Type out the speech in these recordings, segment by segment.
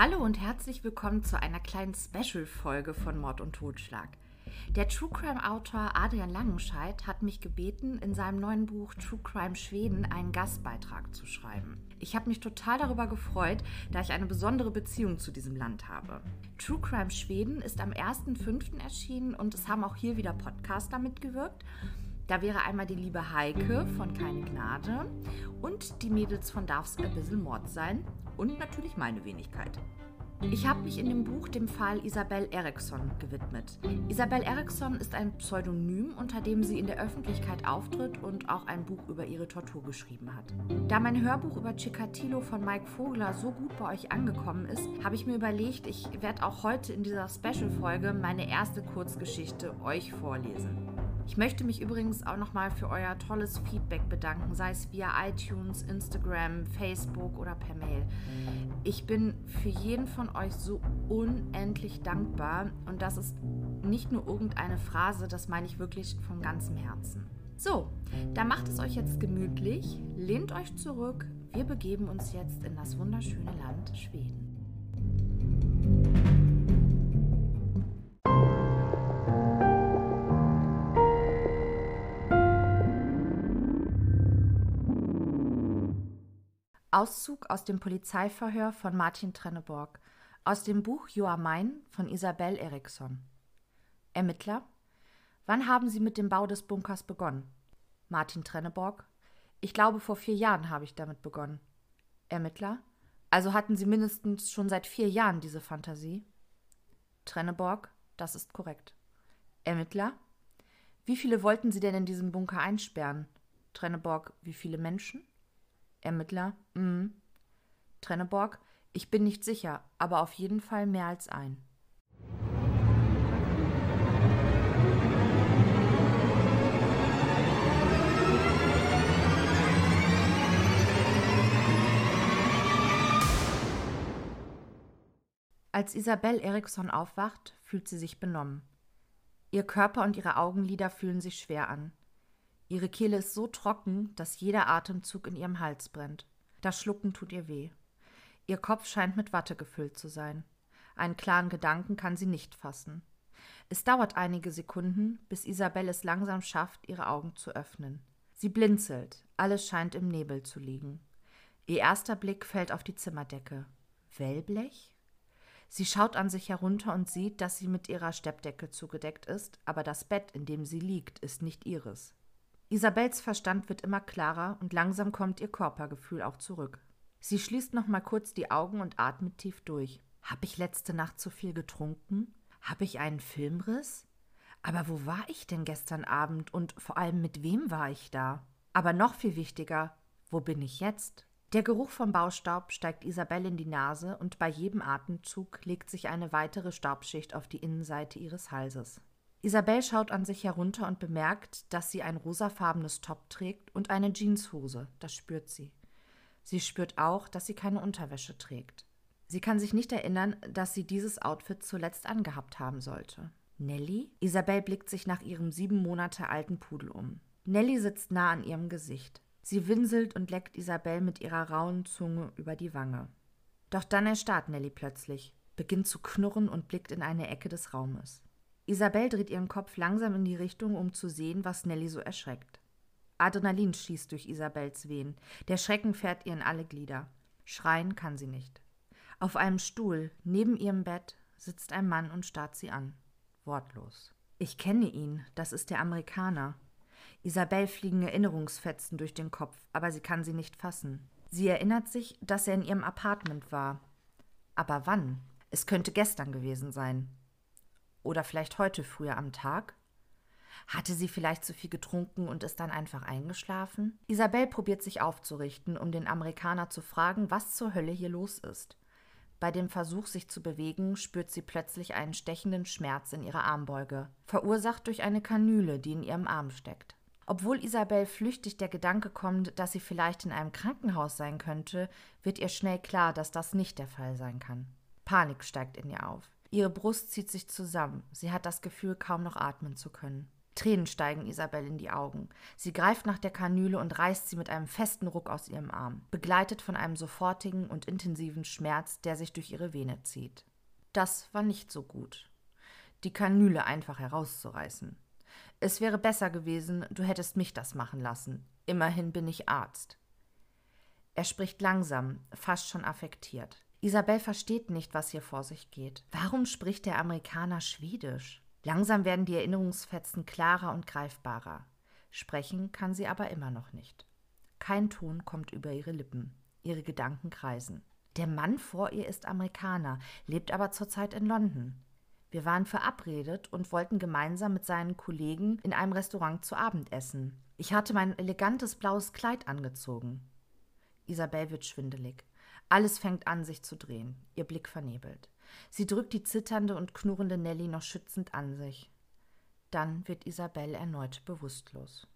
Hallo und herzlich willkommen zu einer kleinen Special-Folge von Mord und Totschlag. Der True Crime-Autor Adrian Langenscheidt hat mich gebeten, in seinem neuen Buch True Crime Schweden einen Gastbeitrag zu schreiben. Ich habe mich total darüber gefreut, da ich eine besondere Beziehung zu diesem Land habe. True Crime Schweden ist am 1.5. erschienen und es haben auch hier wieder Podcaster mitgewirkt. Da wäre einmal die liebe Heike von Keine Gnade und die Mädels von Darf's ein bisschen Mord sein und natürlich meine Wenigkeit. Ich habe mich in dem Buch dem Fall Isabel Eriksson gewidmet. Isabel Eriksson ist ein Pseudonym, unter dem sie in der Öffentlichkeit auftritt und auch ein Buch über ihre Tortur geschrieben hat. Da mein Hörbuch über Chikatilo von Mike Vogler so gut bei euch angekommen ist, habe ich mir überlegt, ich werde auch heute in dieser Special-Folge meine erste Kurzgeschichte euch vorlesen. Ich möchte mich übrigens auch nochmal für euer tolles Feedback bedanken, sei es via iTunes, Instagram, Facebook oder per Mail. Ich bin für jeden von euch so unendlich dankbar und das ist nicht nur irgendeine Phrase, das meine ich wirklich von ganzem Herzen. So, da macht es euch jetzt gemütlich, lehnt euch zurück, wir begeben uns jetzt in das wunderschöne Land Schweden. Auszug aus dem Polizeiverhör von Martin Trenneborg aus dem Buch Joa Mein von Isabel Eriksson. Ermittler, wann haben Sie mit dem Bau des Bunkers begonnen? Martin Trenneborg, ich glaube, vor vier Jahren habe ich damit begonnen. Ermittler, also hatten Sie mindestens schon seit vier Jahren diese Fantasie? Trenneborg, das ist korrekt. Ermittler, wie viele wollten Sie denn in diesem Bunker einsperren? Trenneborg, wie viele Menschen? Ermittler, mhm. Trenneborg, ich bin nicht sicher, aber auf jeden Fall mehr als ein. Als Isabel Eriksson aufwacht, fühlt sie sich benommen. Ihr Körper und ihre Augenlider fühlen sich schwer an. Ihre Kehle ist so trocken, dass jeder Atemzug in ihrem Hals brennt. Das Schlucken tut ihr weh. Ihr Kopf scheint mit Watte gefüllt zu sein. Einen klaren Gedanken kann sie nicht fassen. Es dauert einige Sekunden, bis Isabel es langsam schafft, ihre Augen zu öffnen. Sie blinzelt, alles scheint im Nebel zu liegen. Ihr erster Blick fällt auf die Zimmerdecke. Wellblech? Sie schaut an sich herunter und sieht, dass sie mit ihrer Steppdecke zugedeckt ist, aber das Bett, in dem sie liegt, ist nicht ihres. Isabels Verstand wird immer klarer und langsam kommt ihr Körpergefühl auch zurück. Sie schließt noch mal kurz die Augen und atmet tief durch. Hab ich letzte Nacht zu viel getrunken? Hab ich einen Filmriss? Aber wo war ich denn gestern Abend und vor allem mit wem war ich da? Aber noch viel wichtiger, wo bin ich jetzt? Der Geruch vom Baustaub steigt Isabel in die Nase und bei jedem Atemzug legt sich eine weitere Staubschicht auf die Innenseite ihres Halses. Isabel schaut an sich herunter und bemerkt, dass sie ein rosafarbenes Top trägt und eine Jeanshose. Das spürt sie. Sie spürt auch, dass sie keine Unterwäsche trägt. Sie kann sich nicht erinnern, dass sie dieses Outfit zuletzt angehabt haben sollte. Nelly? Isabel blickt sich nach ihrem sieben Monate alten Pudel um. Nelly sitzt nah an ihrem Gesicht. Sie winselt und leckt Isabel mit ihrer rauen Zunge über die Wange. Doch dann erstarrt Nelly plötzlich, beginnt zu knurren und blickt in eine Ecke des Raumes. Isabel dreht ihren Kopf langsam in die Richtung, um zu sehen, was Nelly so erschreckt. Adrenalin schießt durch Isabels Wehen. Der Schrecken fährt ihr in alle Glieder. Schreien kann sie nicht. Auf einem Stuhl, neben ihrem Bett, sitzt ein Mann und starrt sie an. Wortlos. Ich kenne ihn, das ist der Amerikaner. Isabel fliegen Erinnerungsfetzen durch den Kopf, aber sie kann sie nicht fassen. Sie erinnert sich, dass er in ihrem Apartment war. Aber wann? Es könnte gestern gewesen sein. Oder vielleicht heute früher am Tag? Hatte sie vielleicht zu viel getrunken und ist dann einfach eingeschlafen? Isabel probiert sich aufzurichten, um den Amerikaner zu fragen, was zur Hölle hier los ist. Bei dem Versuch, sich zu bewegen, spürt sie plötzlich einen stechenden Schmerz in ihrer Armbeuge, verursacht durch eine Kanüle, die in ihrem Arm steckt. Obwohl Isabel flüchtig der Gedanke kommt, dass sie vielleicht in einem Krankenhaus sein könnte, wird ihr schnell klar, dass das nicht der Fall sein kann. Panik steigt in ihr auf. Ihre Brust zieht sich zusammen. Sie hat das Gefühl, kaum noch atmen zu können. Tränen steigen Isabel in die Augen. Sie greift nach der Kanüle und reißt sie mit einem festen Ruck aus ihrem Arm, begleitet von einem sofortigen und intensiven Schmerz, der sich durch ihre Vene zieht. Das war nicht so gut. Die Kanüle einfach herauszureißen. Es wäre besser gewesen, du hättest mich das machen lassen. Immerhin bin ich Arzt. Er spricht langsam, fast schon affektiert. Isabel versteht nicht, was hier vor sich geht. Warum spricht der Amerikaner Schwedisch? Langsam werden die Erinnerungsfetzen klarer und greifbarer. Sprechen kann sie aber immer noch nicht. Kein Ton kommt über ihre Lippen. Ihre Gedanken kreisen. Der Mann vor ihr ist Amerikaner, lebt aber zurzeit in London. Wir waren verabredet und wollten gemeinsam mit seinen Kollegen in einem Restaurant zu Abend essen. Ich hatte mein elegantes blaues Kleid angezogen. Isabel wird schwindelig. Alles fängt an, sich zu drehen, ihr Blick vernebelt. Sie drückt die zitternde und knurrende Nelly noch schützend an sich. Dann wird Isabel erneut bewusstlos.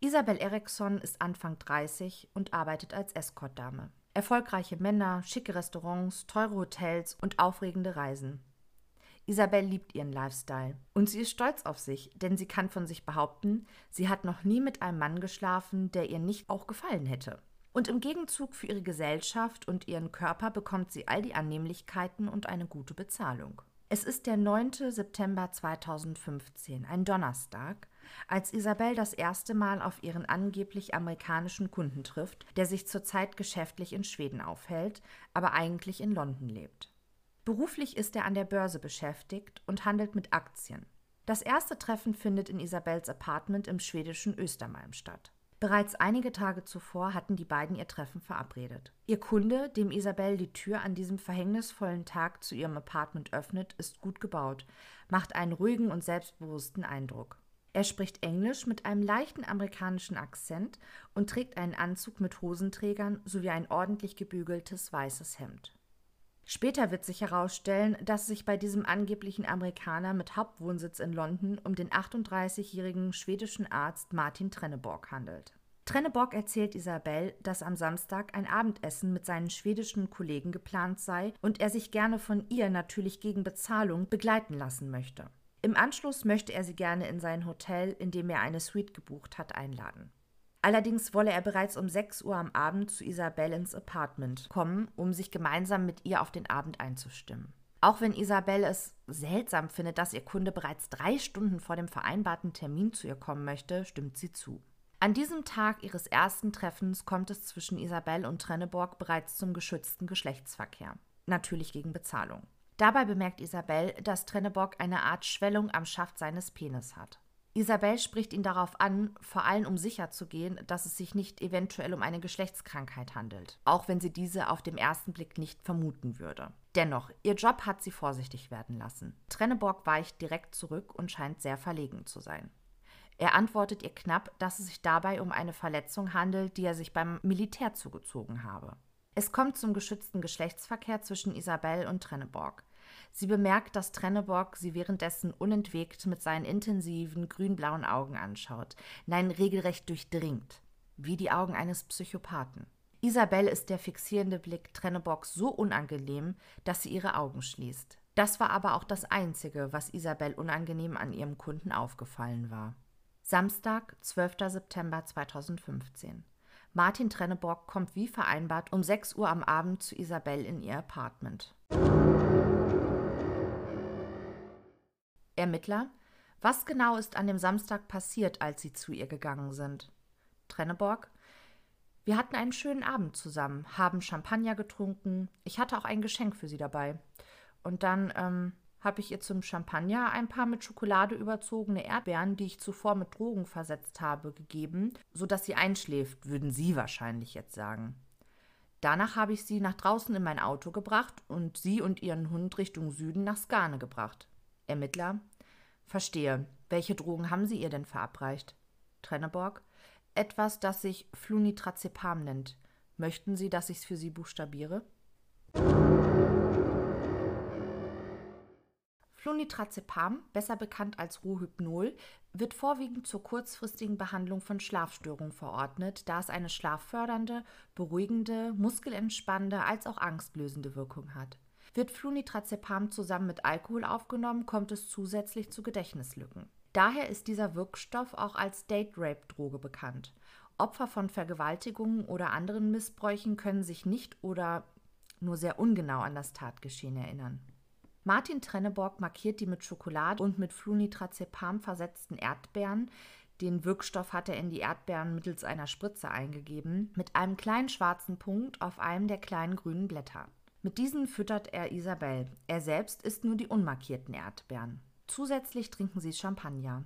Isabel Eriksson ist Anfang 30 und arbeitet als Escortdame. Erfolgreiche Männer, schicke Restaurants, teure Hotels und aufregende Reisen. Isabel liebt ihren Lifestyle und sie ist stolz auf sich, denn sie kann von sich behaupten, sie hat noch nie mit einem Mann geschlafen, der ihr nicht auch gefallen hätte. Und im Gegenzug für ihre Gesellschaft und ihren Körper bekommt sie all die Annehmlichkeiten und eine gute Bezahlung. Es ist der 9. September 2015, ein Donnerstag, als Isabel das erste Mal auf ihren angeblich amerikanischen Kunden trifft, der sich zurzeit geschäftlich in Schweden aufhält, aber eigentlich in London lebt. Beruflich ist er an der Börse beschäftigt und handelt mit Aktien. Das erste Treffen findet in Isabels Apartment im schwedischen Östermalm statt. Bereits einige Tage zuvor hatten die beiden ihr Treffen verabredet. Ihr Kunde, dem Isabel die Tür an diesem verhängnisvollen Tag zu ihrem Apartment öffnet, ist gut gebaut, macht einen ruhigen und selbstbewussten Eindruck. Er spricht Englisch mit einem leichten amerikanischen Akzent und trägt einen Anzug mit Hosenträgern sowie ein ordentlich gebügeltes weißes Hemd. Später wird sich herausstellen, dass es sich bei diesem angeblichen Amerikaner mit Hauptwohnsitz in London um den 38-jährigen schwedischen Arzt Martin Trenneborg handelt. Trenneborg erzählt Isabel, dass am Samstag ein Abendessen mit seinen schwedischen Kollegen geplant sei und er sich gerne von ihr natürlich gegen Bezahlung begleiten lassen möchte. Im Anschluss möchte er sie gerne in sein Hotel, in dem er eine Suite gebucht hat, einladen. Allerdings wolle er bereits um 6 Uhr am Abend zu Isabel ins Apartment kommen, um sich gemeinsam mit ihr auf den Abend einzustimmen. Auch wenn Isabel es seltsam findet, dass ihr Kunde bereits drei Stunden vor dem vereinbarten Termin zu ihr kommen möchte, stimmt sie zu. An diesem Tag ihres ersten Treffens kommt es zwischen Isabel und Trenneborg bereits zum geschützten Geschlechtsverkehr. Natürlich gegen Bezahlung. Dabei bemerkt Isabel, dass Trenneborg eine Art Schwellung am Schaft seines Penis hat. Isabel spricht ihn darauf an, vor allem um sicherzugehen, dass es sich nicht eventuell um eine Geschlechtskrankheit handelt, auch wenn sie diese auf dem ersten Blick nicht vermuten würde. Dennoch, ihr Job hat sie vorsichtig werden lassen. Trenneborg weicht direkt zurück und scheint sehr verlegen zu sein. Er antwortet ihr knapp, dass es sich dabei um eine Verletzung handelt, die er sich beim Militär zugezogen habe. Es kommt zum geschützten Geschlechtsverkehr zwischen Isabel und Trenneborg. Sie bemerkt, dass Trenneborg sie währenddessen unentwegt mit seinen intensiven grünblauen Augen anschaut, nein, regelrecht durchdringt, wie die Augen eines Psychopathen. Isabel ist der fixierende Blick Trenneborgs so unangenehm, dass sie ihre Augen schließt. Das war aber auch das Einzige, was Isabel unangenehm an ihrem Kunden aufgefallen war. Samstag, 12. September 2015. Martin Trenneborg kommt wie vereinbart um 6 Uhr am Abend zu Isabel in ihr Apartment. Ermittler, was genau ist an dem Samstag passiert, als Sie zu ihr gegangen sind? Trenneborg, wir hatten einen schönen Abend zusammen, haben Champagner getrunken. Ich hatte auch ein Geschenk für sie dabei. Und dann ähm, habe ich ihr zum Champagner ein paar mit Schokolade überzogene Erdbeeren, die ich zuvor mit Drogen versetzt habe, gegeben, sodass sie einschläft, würden Sie wahrscheinlich jetzt sagen. Danach habe ich sie nach draußen in mein Auto gebracht und sie und ihren Hund Richtung Süden nach Skane gebracht. Ermittler. Verstehe. Welche Drogen haben Sie ihr denn verabreicht? Trenneborg. Etwas, das sich Flunitrazepam nennt. Möchten Sie, dass ich es für Sie buchstabiere? Flunitrazepam, besser bekannt als Rohypnol, wird vorwiegend zur kurzfristigen Behandlung von Schlafstörungen verordnet, da es eine schlaffördernde, beruhigende, muskelentspannende als auch angstlösende Wirkung hat. Wird Flunitrazepam zusammen mit Alkohol aufgenommen, kommt es zusätzlich zu Gedächtnislücken. Daher ist dieser Wirkstoff auch als Date-Rape-Droge bekannt. Opfer von Vergewaltigungen oder anderen Missbräuchen können sich nicht oder nur sehr ungenau an das Tatgeschehen erinnern. Martin Trenneborg markiert die mit Schokolade und mit Flunitrazepam versetzten Erdbeeren, den Wirkstoff hat er in die Erdbeeren mittels einer Spritze eingegeben, mit einem kleinen schwarzen Punkt auf einem der kleinen grünen Blätter. Mit diesen füttert er Isabel. Er selbst isst nur die unmarkierten Erdbeeren. Zusätzlich trinken sie Champagner.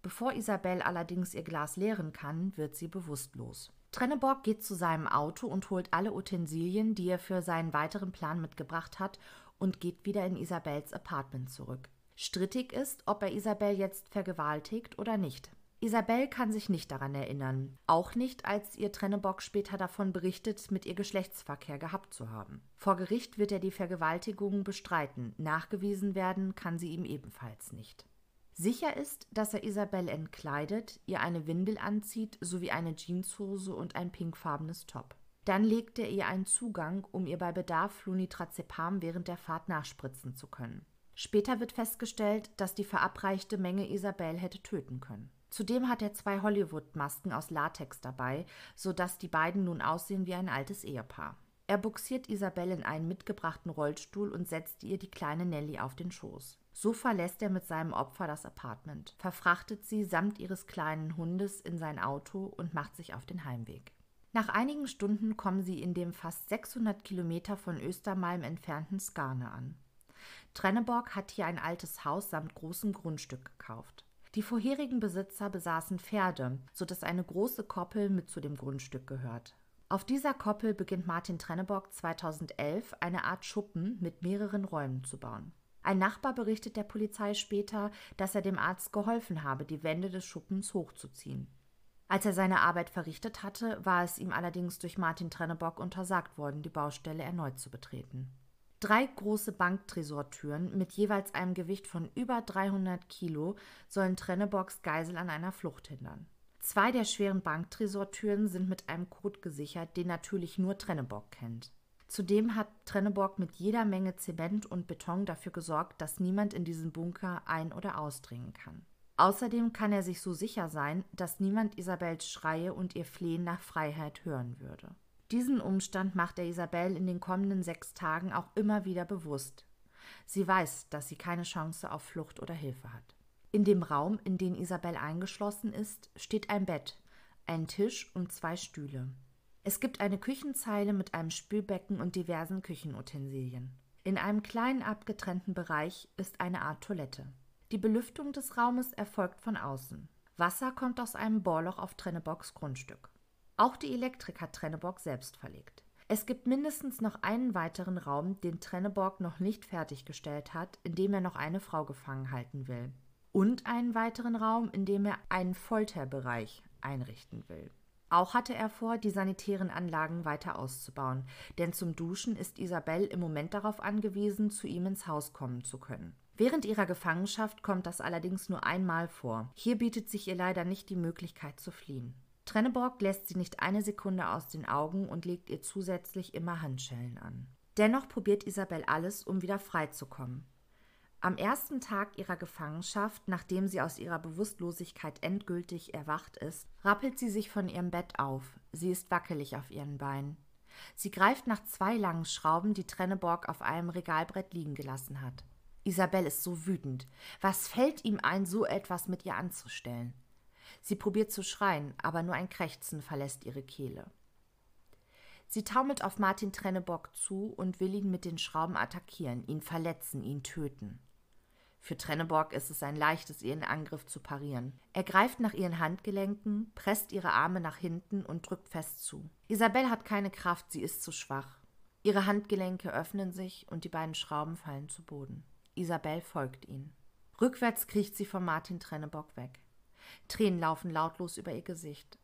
Bevor Isabel allerdings ihr Glas leeren kann, wird sie bewusstlos. Trenneborg geht zu seinem Auto und holt alle Utensilien, die er für seinen weiteren Plan mitgebracht hat, und geht wieder in Isabels Apartment zurück. Strittig ist, ob er Isabel jetzt vergewaltigt oder nicht. Isabel kann sich nicht daran erinnern, auch nicht, als ihr Trennebock später davon berichtet, mit ihr Geschlechtsverkehr gehabt zu haben. Vor Gericht wird er die Vergewaltigung bestreiten, nachgewiesen werden kann sie ihm ebenfalls nicht. Sicher ist, dass er Isabel entkleidet, ihr eine Windel anzieht sowie eine Jeanshose und ein pinkfarbenes Top. Dann legt er ihr einen Zugang, um ihr bei Bedarf Flunitrazepam während der Fahrt nachspritzen zu können. Später wird festgestellt, dass die verabreichte Menge Isabel hätte töten können. Zudem hat er zwei Hollywood-Masken aus Latex dabei, so dass die beiden nun aussehen wie ein altes Ehepaar. Er buxiert Isabel in einen mitgebrachten Rollstuhl und setzt ihr die kleine Nelly auf den Schoß. So verlässt er mit seinem Opfer das Apartment, verfrachtet sie samt ihres kleinen Hundes in sein Auto und macht sich auf den Heimweg. Nach einigen Stunden kommen sie in dem fast 600 Kilometer von Östermalm entfernten Skarne an. Trenneborg hat hier ein altes Haus samt großem Grundstück gekauft. Die vorherigen Besitzer besaßen Pferde, so dass eine große Koppel mit zu dem Grundstück gehört. Auf dieser Koppel beginnt Martin Trennebock 2011 eine Art Schuppen mit mehreren Räumen zu bauen. Ein Nachbar berichtet der Polizei später, dass er dem Arzt geholfen habe, die Wände des Schuppens hochzuziehen. Als er seine Arbeit verrichtet hatte, war es ihm allerdings durch Martin Trennebock untersagt worden, die Baustelle erneut zu betreten. Drei große Banktresortüren mit jeweils einem Gewicht von über 300 Kilo sollen Trennebocks Geisel an einer Flucht hindern. Zwei der schweren Banktresortüren sind mit einem Code gesichert, den natürlich nur Trennebock kennt. Zudem hat Trenneborg mit jeder Menge Zement und Beton dafür gesorgt, dass niemand in diesen Bunker ein- oder ausdringen kann. Außerdem kann er sich so sicher sein, dass niemand Isabels Schreie und ihr Flehen nach Freiheit hören würde. Diesen Umstand macht er Isabel in den kommenden sechs Tagen auch immer wieder bewusst. Sie weiß, dass sie keine Chance auf Flucht oder Hilfe hat. In dem Raum, in den Isabel eingeschlossen ist, steht ein Bett, ein Tisch und zwei Stühle. Es gibt eine Küchenzeile mit einem Spülbecken und diversen Küchenutensilien. In einem kleinen abgetrennten Bereich ist eine Art Toilette. Die Belüftung des Raumes erfolgt von außen. Wasser kommt aus einem Bohrloch auf Trennebocks Grundstück. Auch die Elektrik hat Trenneborg selbst verlegt. Es gibt mindestens noch einen weiteren Raum, den Trenneborg noch nicht fertiggestellt hat, in dem er noch eine Frau gefangen halten will. Und einen weiteren Raum, in dem er einen Folterbereich einrichten will. Auch hatte er vor, die sanitären Anlagen weiter auszubauen, denn zum Duschen ist Isabel im Moment darauf angewiesen, zu ihm ins Haus kommen zu können. Während ihrer Gefangenschaft kommt das allerdings nur einmal vor. Hier bietet sich ihr leider nicht die Möglichkeit zu fliehen. Trenneborg lässt sie nicht eine Sekunde aus den Augen und legt ihr zusätzlich immer Handschellen an. Dennoch probiert Isabel alles, um wieder freizukommen. Am ersten Tag ihrer Gefangenschaft, nachdem sie aus ihrer Bewusstlosigkeit endgültig erwacht ist, rappelt sie sich von ihrem Bett auf. Sie ist wackelig auf ihren Beinen. Sie greift nach zwei langen Schrauben, die Trenneborg auf einem Regalbrett liegen gelassen hat. Isabel ist so wütend. Was fällt ihm ein, so etwas mit ihr anzustellen? Sie probiert zu schreien, aber nur ein Krächzen verlässt ihre Kehle. Sie taumelt auf Martin Trennebock zu und will ihn mit den Schrauben attackieren, ihn verletzen, ihn töten. Für Trenneborg ist es ein leichtes, ihren Angriff zu parieren. Er greift nach ihren Handgelenken, presst ihre Arme nach hinten und drückt fest zu. Isabel hat keine Kraft, sie ist zu schwach. Ihre Handgelenke öffnen sich und die beiden Schrauben fallen zu Boden. Isabel folgt ihnen. Rückwärts kriecht sie von Martin Trennebock weg. Tränen laufen lautlos über ihr Gesicht.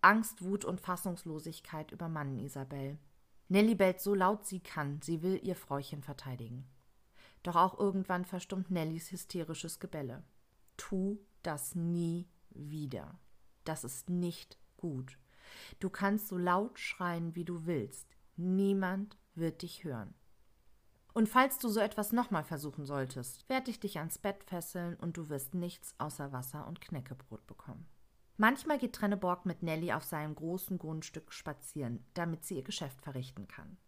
Angst, Wut und Fassungslosigkeit übermannen Isabel. Nelly bellt so laut sie kann, sie will ihr Fräuchen verteidigen. Doch auch irgendwann verstummt Nellys hysterisches Gebelle. Tu das nie wieder. Das ist nicht gut. Du kannst so laut schreien, wie du willst. Niemand wird dich hören. Und falls du so etwas nochmal versuchen solltest, werde ich dich ans Bett fesseln und du wirst nichts außer Wasser und Knäckebrot bekommen. Manchmal geht Trenneborg mit Nelly auf seinem großen Grundstück spazieren, damit sie ihr Geschäft verrichten kann.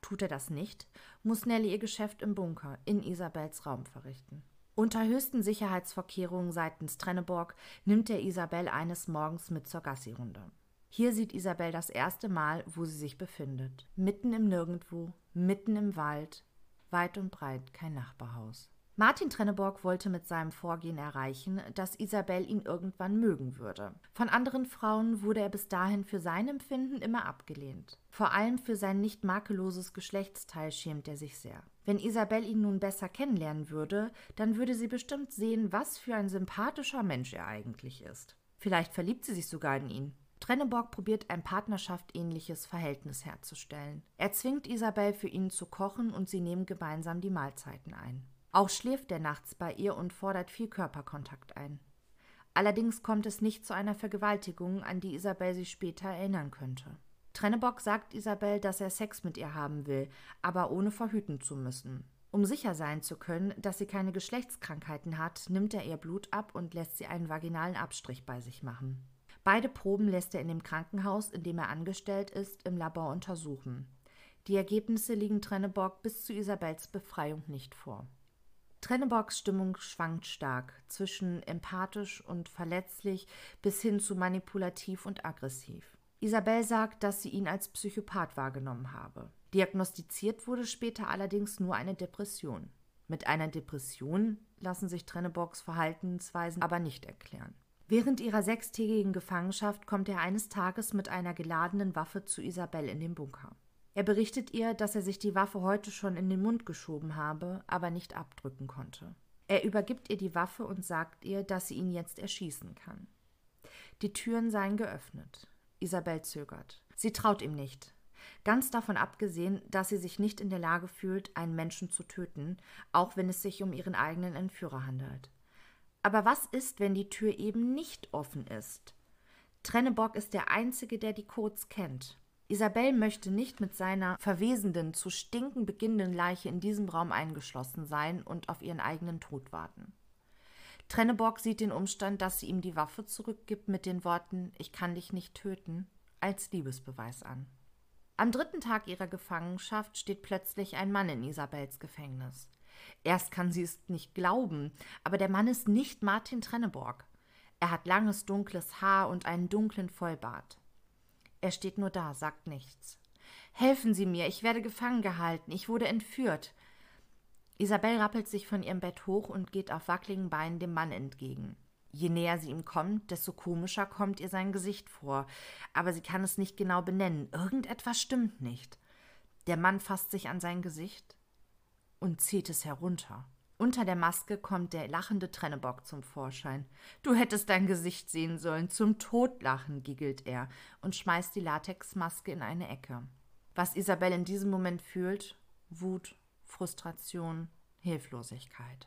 Tut er das nicht, muss Nelly ihr Geschäft im Bunker in Isabels Raum verrichten. Unter höchsten Sicherheitsvorkehrungen seitens Trenneborg nimmt er Isabel eines Morgens mit zur Gassi-Runde. Hier sieht Isabel das erste Mal, wo sie sich befindet. Mitten im Nirgendwo, mitten im Wald, weit und breit kein Nachbarhaus. Martin Trenneborg wollte mit seinem Vorgehen erreichen, dass Isabel ihn irgendwann mögen würde. Von anderen Frauen wurde er bis dahin für sein Empfinden immer abgelehnt. Vor allem für sein nicht makelloses Geschlechtsteil schämt er sich sehr. Wenn Isabel ihn nun besser kennenlernen würde, dann würde sie bestimmt sehen, was für ein sympathischer Mensch er eigentlich ist. Vielleicht verliebt sie sich sogar in ihn. Trenneborg probiert ein partnerschaftsähnliches Verhältnis herzustellen. Er zwingt Isabel für ihn zu kochen und sie nehmen gemeinsam die Mahlzeiten ein. Auch schläft er nachts bei ihr und fordert viel Körperkontakt ein. Allerdings kommt es nicht zu einer Vergewaltigung, an die Isabel sich später erinnern könnte. Trennebock sagt Isabel, dass er Sex mit ihr haben will, aber ohne verhüten zu müssen. Um sicher sein zu können, dass sie keine Geschlechtskrankheiten hat, nimmt er ihr Blut ab und lässt sie einen vaginalen Abstrich bei sich machen. Beide Proben lässt er in dem Krankenhaus, in dem er angestellt ist, im Labor untersuchen. Die Ergebnisse liegen Trennebock bis zu Isabels Befreiung nicht vor. Trenneborgs Stimmung schwankt stark zwischen empathisch und verletzlich bis hin zu manipulativ und aggressiv. Isabel sagt, dass sie ihn als Psychopath wahrgenommen habe. Diagnostiziert wurde später allerdings nur eine Depression. Mit einer Depression lassen sich Trenneborgs Verhaltensweisen aber nicht erklären. Während ihrer sechstägigen Gefangenschaft kommt er eines Tages mit einer geladenen Waffe zu Isabel in den Bunker. Er berichtet ihr, dass er sich die Waffe heute schon in den Mund geschoben habe, aber nicht abdrücken konnte. Er übergibt ihr die Waffe und sagt ihr, dass sie ihn jetzt erschießen kann. Die Türen seien geöffnet. Isabel zögert. Sie traut ihm nicht. Ganz davon abgesehen, dass sie sich nicht in der Lage fühlt, einen Menschen zu töten, auch wenn es sich um ihren eigenen Entführer handelt. Aber was ist, wenn die Tür eben nicht offen ist? Trennebock ist der Einzige, der die Codes kennt. Isabel möchte nicht mit seiner verwesenden, zu stinken beginnenden Leiche in diesem Raum eingeschlossen sein und auf ihren eigenen Tod warten. Trenneborg sieht den Umstand, dass sie ihm die Waffe zurückgibt mit den Worten Ich kann dich nicht töten, als Liebesbeweis an. Am dritten Tag ihrer Gefangenschaft steht plötzlich ein Mann in Isabels Gefängnis. Erst kann sie es nicht glauben, aber der Mann ist nicht Martin Trenneborg. Er hat langes dunkles Haar und einen dunklen Vollbart. Er steht nur da, sagt nichts. Helfen Sie mir, ich werde gefangen gehalten, ich wurde entführt. Isabel rappelt sich von ihrem Bett hoch und geht auf wackeligen Beinen dem Mann entgegen. Je näher sie ihm kommt, desto komischer kommt ihr sein Gesicht vor, aber sie kann es nicht genau benennen. Irgendetwas stimmt nicht. Der Mann fasst sich an sein Gesicht und zieht es herunter. Unter der Maske kommt der lachende Trennebock zum Vorschein. Du hättest dein Gesicht sehen sollen, zum Todlachen, giggelt er und schmeißt die Latexmaske in eine Ecke. Was Isabel in diesem Moment fühlt: Wut, Frustration, Hilflosigkeit.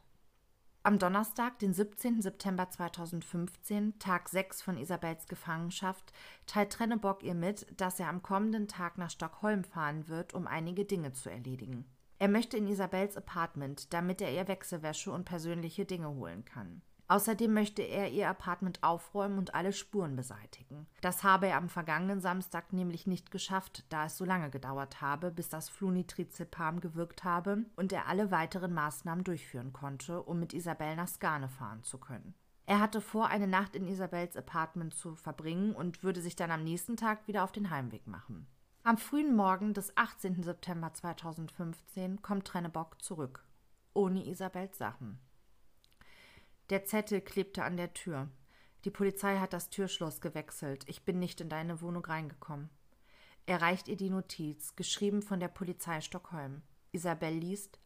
Am Donnerstag, den 17. September 2015, Tag 6 von Isabels Gefangenschaft, teilt Trennebock ihr mit, dass er am kommenden Tag nach Stockholm fahren wird, um einige Dinge zu erledigen. Er möchte in Isabels Apartment, damit er ihr Wechselwäsche und persönliche Dinge holen kann. Außerdem möchte er ihr Apartment aufräumen und alle Spuren beseitigen. Das habe er am vergangenen Samstag nämlich nicht geschafft, da es so lange gedauert habe, bis das Flunitrizepam gewirkt habe und er alle weiteren Maßnahmen durchführen konnte, um mit Isabel nach Skane fahren zu können. Er hatte vor, eine Nacht in Isabels Apartment zu verbringen und würde sich dann am nächsten Tag wieder auf den Heimweg machen. Am frühen Morgen des 18. September 2015 kommt Trennebock zurück, ohne Isabels Sachen. Der Zettel klebte an der Tür. Die Polizei hat das Türschloss gewechselt. Ich bin nicht in deine Wohnung reingekommen. Er reicht ihr die Notiz, geschrieben von der Polizei Stockholm. Isabel liest: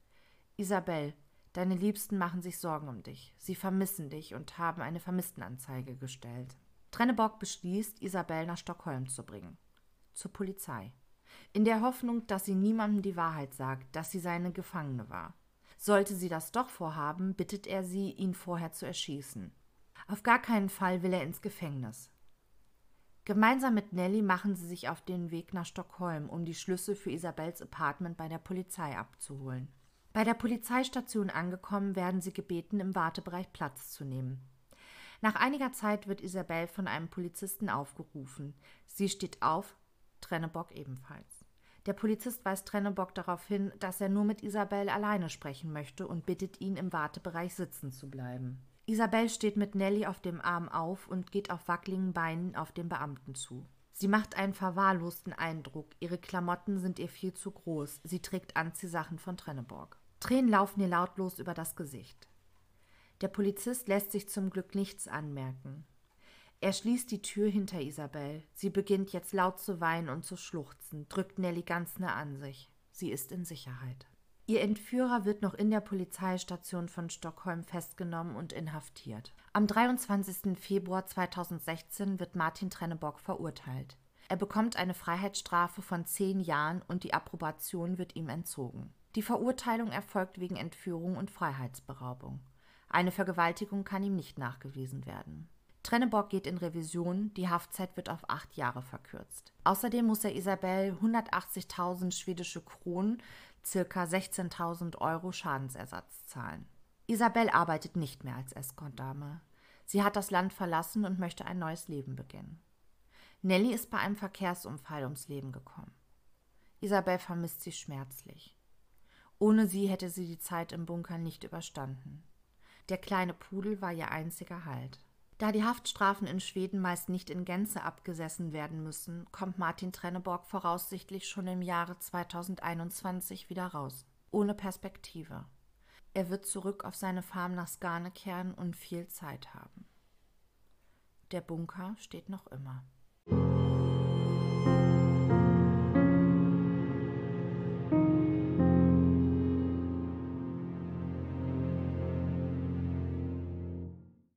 Isabel, deine Liebsten machen sich Sorgen um dich. Sie vermissen dich und haben eine Vermisstenanzeige gestellt. Trennebock beschließt, Isabel nach Stockholm zu bringen zur Polizei, in der Hoffnung, dass sie niemandem die Wahrheit sagt, dass sie seine Gefangene war. Sollte sie das doch vorhaben, bittet er sie, ihn vorher zu erschießen. Auf gar keinen Fall will er ins Gefängnis. Gemeinsam mit Nelly machen sie sich auf den Weg nach Stockholm, um die Schlüssel für Isabels Apartment bei der Polizei abzuholen. Bei der Polizeistation angekommen, werden sie gebeten, im Wartebereich Platz zu nehmen. Nach einiger Zeit wird Isabel von einem Polizisten aufgerufen. Sie steht auf, Trennebock ebenfalls. Der Polizist weist Trennebock darauf hin, dass er nur mit Isabel alleine sprechen möchte und bittet ihn, im Wartebereich sitzen zu bleiben. Isabel steht mit Nelly auf dem Arm auf und geht auf wackeligen Beinen auf den Beamten zu. Sie macht einen verwahrlosten Eindruck. Ihre Klamotten sind ihr viel zu groß. Sie trägt Anziehsachen von Trenneborg. Tränen laufen ihr lautlos über das Gesicht. Der Polizist lässt sich zum Glück nichts anmerken. Er schließt die Tür hinter Isabel. Sie beginnt jetzt laut zu weinen und zu schluchzen, drückt Nelly ganz nah an sich. Sie ist in Sicherheit. Ihr Entführer wird noch in der Polizeistation von Stockholm festgenommen und inhaftiert. Am 23. Februar 2016 wird Martin Trennebock verurteilt. Er bekommt eine Freiheitsstrafe von zehn Jahren und die Approbation wird ihm entzogen. Die Verurteilung erfolgt wegen Entführung und Freiheitsberaubung. Eine Vergewaltigung kann ihm nicht nachgewiesen werden. Trennebock geht in Revision, die Haftzeit wird auf acht Jahre verkürzt. Außerdem muss er Isabel 180.000 schwedische Kronen, circa 16.000 Euro Schadensersatz zahlen. Isabel arbeitet nicht mehr als Escortdame. Sie hat das Land verlassen und möchte ein neues Leben beginnen. Nelly ist bei einem Verkehrsunfall ums Leben gekommen. Isabel vermisst sie schmerzlich. Ohne sie hätte sie die Zeit im Bunker nicht überstanden. Der kleine Pudel war ihr einziger Halt. Da die Haftstrafen in Schweden meist nicht in Gänze abgesessen werden müssen, kommt Martin Trenneborg voraussichtlich schon im Jahre 2021 wieder raus. Ohne Perspektive. Er wird zurück auf seine Farm nach Skane kehren und viel Zeit haben. Der Bunker steht noch immer.